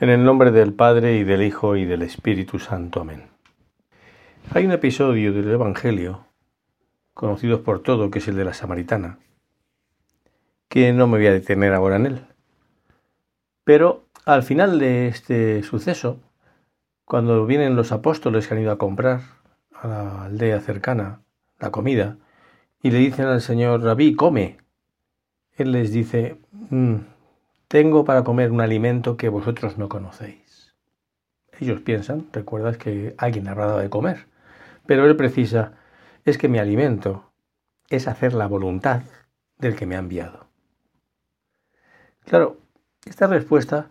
En el nombre del Padre y del Hijo y del Espíritu Santo. Amén. Hay un episodio del Evangelio, conocido por todo, que es el de la Samaritana, que no me voy a detener ahora en él. Pero al final de este suceso, cuando vienen los apóstoles que han ido a comprar a la aldea cercana la comida y le dicen al Señor, Rabí, come, él les dice, mm, tengo para comer un alimento que vosotros no conocéis. Ellos piensan, recuerdas que alguien ha dado de comer, pero él precisa, es que mi alimento es hacer la voluntad del que me ha enviado. Claro, esta respuesta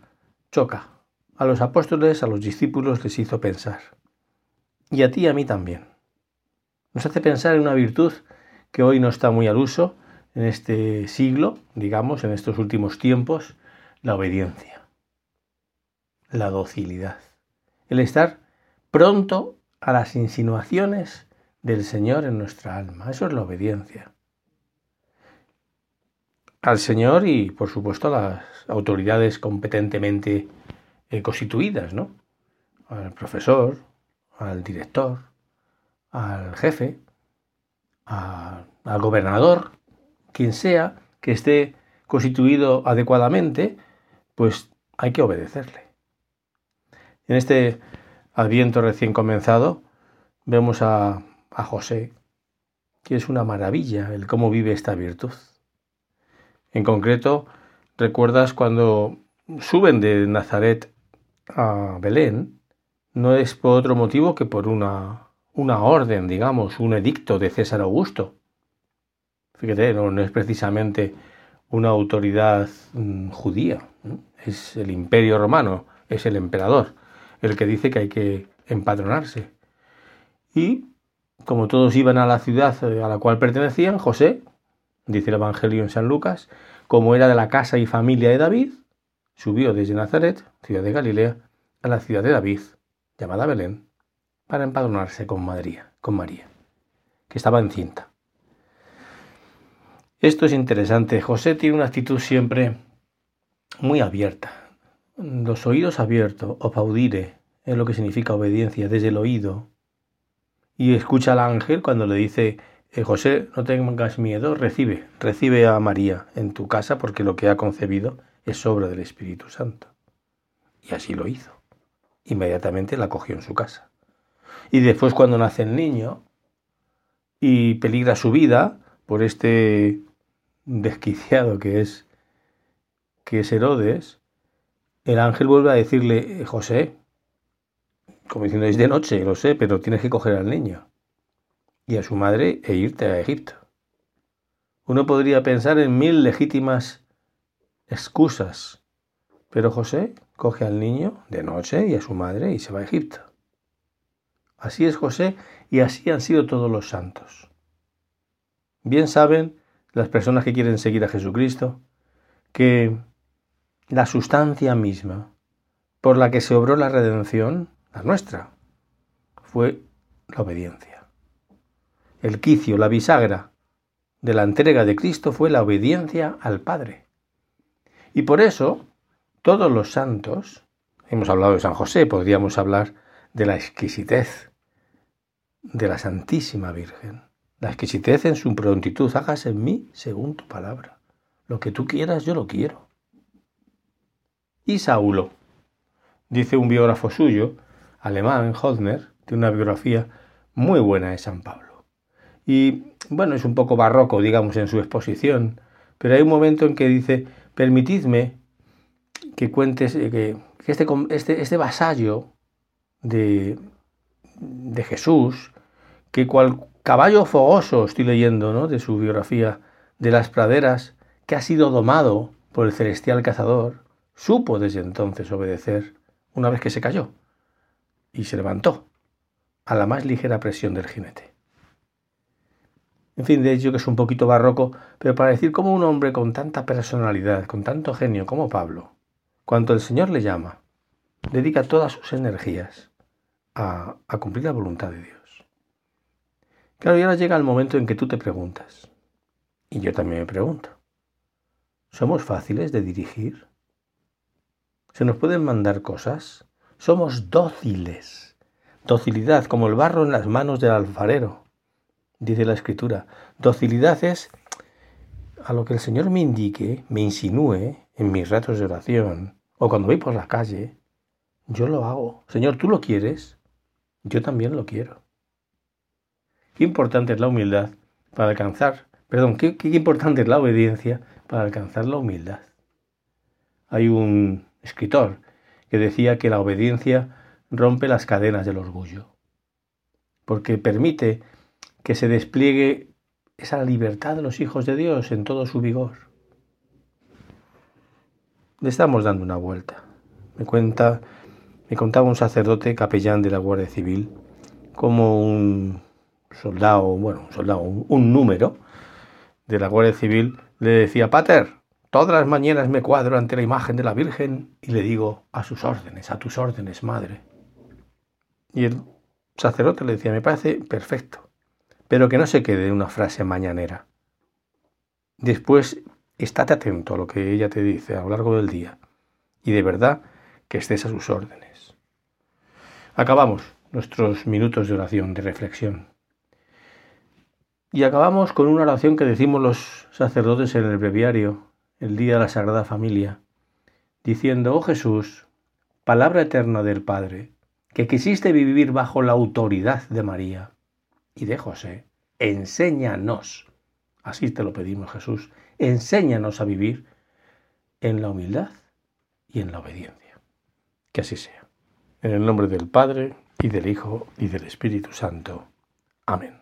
choca. A los apóstoles, a los discípulos les hizo pensar. Y a ti y a mí también. Nos hace pensar en una virtud que hoy no está muy al uso en este siglo, digamos, en estos últimos tiempos, la obediencia, la docilidad, el estar pronto a las insinuaciones del Señor en nuestra alma. Eso es la obediencia. Al Señor y, por supuesto, a las autoridades competentemente eh, constituidas, ¿no? Al profesor, al director, al jefe, al gobernador, quien sea que esté constituido adecuadamente pues hay que obedecerle. En este adviento recién comenzado vemos a, José, que es una maravilla el cómo vive esta virtud. En concreto, recuerdas cuando suben de Nazaret a Belén, no es por otro motivo que por una, una orden, digamos, un edicto de César Augusto. Fíjate, no es precisamente una autoridad mm, judía, es el imperio romano, es el emperador, el que dice que hay que empadronarse. Y como todos iban a la ciudad a la cual pertenecían, José, dice el Evangelio en San Lucas, como era de la casa y familia de David, subió desde Nazaret, ciudad de Galilea, a la ciudad de David, llamada Belén, para empadronarse con María, con María, que estaba encinta. Esto es interesante. José tiene una actitud siempre muy abierta. Los oídos abiertos, opaudire, es lo que significa obediencia, desde el oído. Y escucha al ángel cuando le dice, eh, José, no tengas miedo, recibe, recibe a María en tu casa porque lo que ha concebido es obra del Espíritu Santo. Y así lo hizo. Inmediatamente la cogió en su casa. Y después cuando nace el niño y peligra su vida por este desquiciado que es, que es Herodes, el ángel vuelve a decirle, José, como diciendo, es de noche, lo sé, pero tienes que coger al niño y a su madre e irte a Egipto. Uno podría pensar en mil legítimas excusas, pero José coge al niño de noche y a su madre y se va a Egipto. Así es José y así han sido todos los santos. Bien saben las personas que quieren seguir a Jesucristo, que la sustancia misma por la que se obró la redención, la nuestra, fue la obediencia. El quicio, la bisagra de la entrega de Cristo fue la obediencia al Padre. Y por eso, todos los santos, hemos hablado de San José, podríamos hablar de la exquisitez de la Santísima Virgen. La exquisitez en su prontitud, hagas en mí según tu palabra. Lo que tú quieras, yo lo quiero. Y Saulo, dice un biógrafo suyo, alemán, Hodner, tiene una biografía muy buena de San Pablo. Y bueno, es un poco barroco, digamos, en su exposición, pero hay un momento en que dice, permitidme que cuentes eh, que, este, este, este vasallo de, de Jesús, que cual, Caballo fogoso, estoy leyendo, ¿no? De su biografía de las praderas, que ha sido domado por el celestial cazador, supo desde entonces obedecer una vez que se cayó y se levantó a la más ligera presión del jinete. En fin, de hecho que es un poquito barroco, pero para decir cómo un hombre con tanta personalidad, con tanto genio como Pablo, cuanto el Señor le llama, dedica todas sus energías a, a cumplir la voluntad de Dios. Claro, y ahora llega el momento en que tú te preguntas, y yo también me pregunto, ¿somos fáciles de dirigir? Se nos pueden mandar cosas. Somos dóciles. Docilidad, como el barro en las manos del alfarero, dice la escritura. Docilidad es a lo que el Señor me indique, me insinúe en mis ratos de oración o cuando voy por la calle, yo lo hago. Señor, ¿tú lo quieres? Yo también lo quiero. Qué importante es la humildad para alcanzar, perdón, qué, qué importante es la obediencia para alcanzar la humildad. Hay un escritor que decía que la obediencia rompe las cadenas del orgullo, porque permite que se despliegue esa libertad de los hijos de Dios en todo su vigor. Le estamos dando una vuelta. Me cuenta, me contaba un sacerdote capellán de la Guardia Civil como un soldado, bueno, un soldado, un, número de la Guardia Civil le decía, Pater, todas las mañanas me cuadro ante la imagen de la Virgen y le digo, a sus órdenes, a tus órdenes, madre. Y el sacerdote le decía, me parece perfecto pero que no se quede una frase mañanera. Después, estate atento a lo que ella te dice a lo largo del día y de verdad que estés a sus órdenes. Acabamos nuestros minutos de oración, de reflexión. Y acabamos con una oración que decimos los sacerdotes en el breviario, el día de la Sagrada Familia, diciendo, oh Jesús, palabra eterna del Padre, que quisiste vivir bajo la autoridad de María y de José, enséñanos, así te lo pedimos Jesús, enséñanos a vivir en la humildad y en la obediencia. Que así sea. En el nombre del Padre, y del Hijo, y del Espíritu Santo. Amén.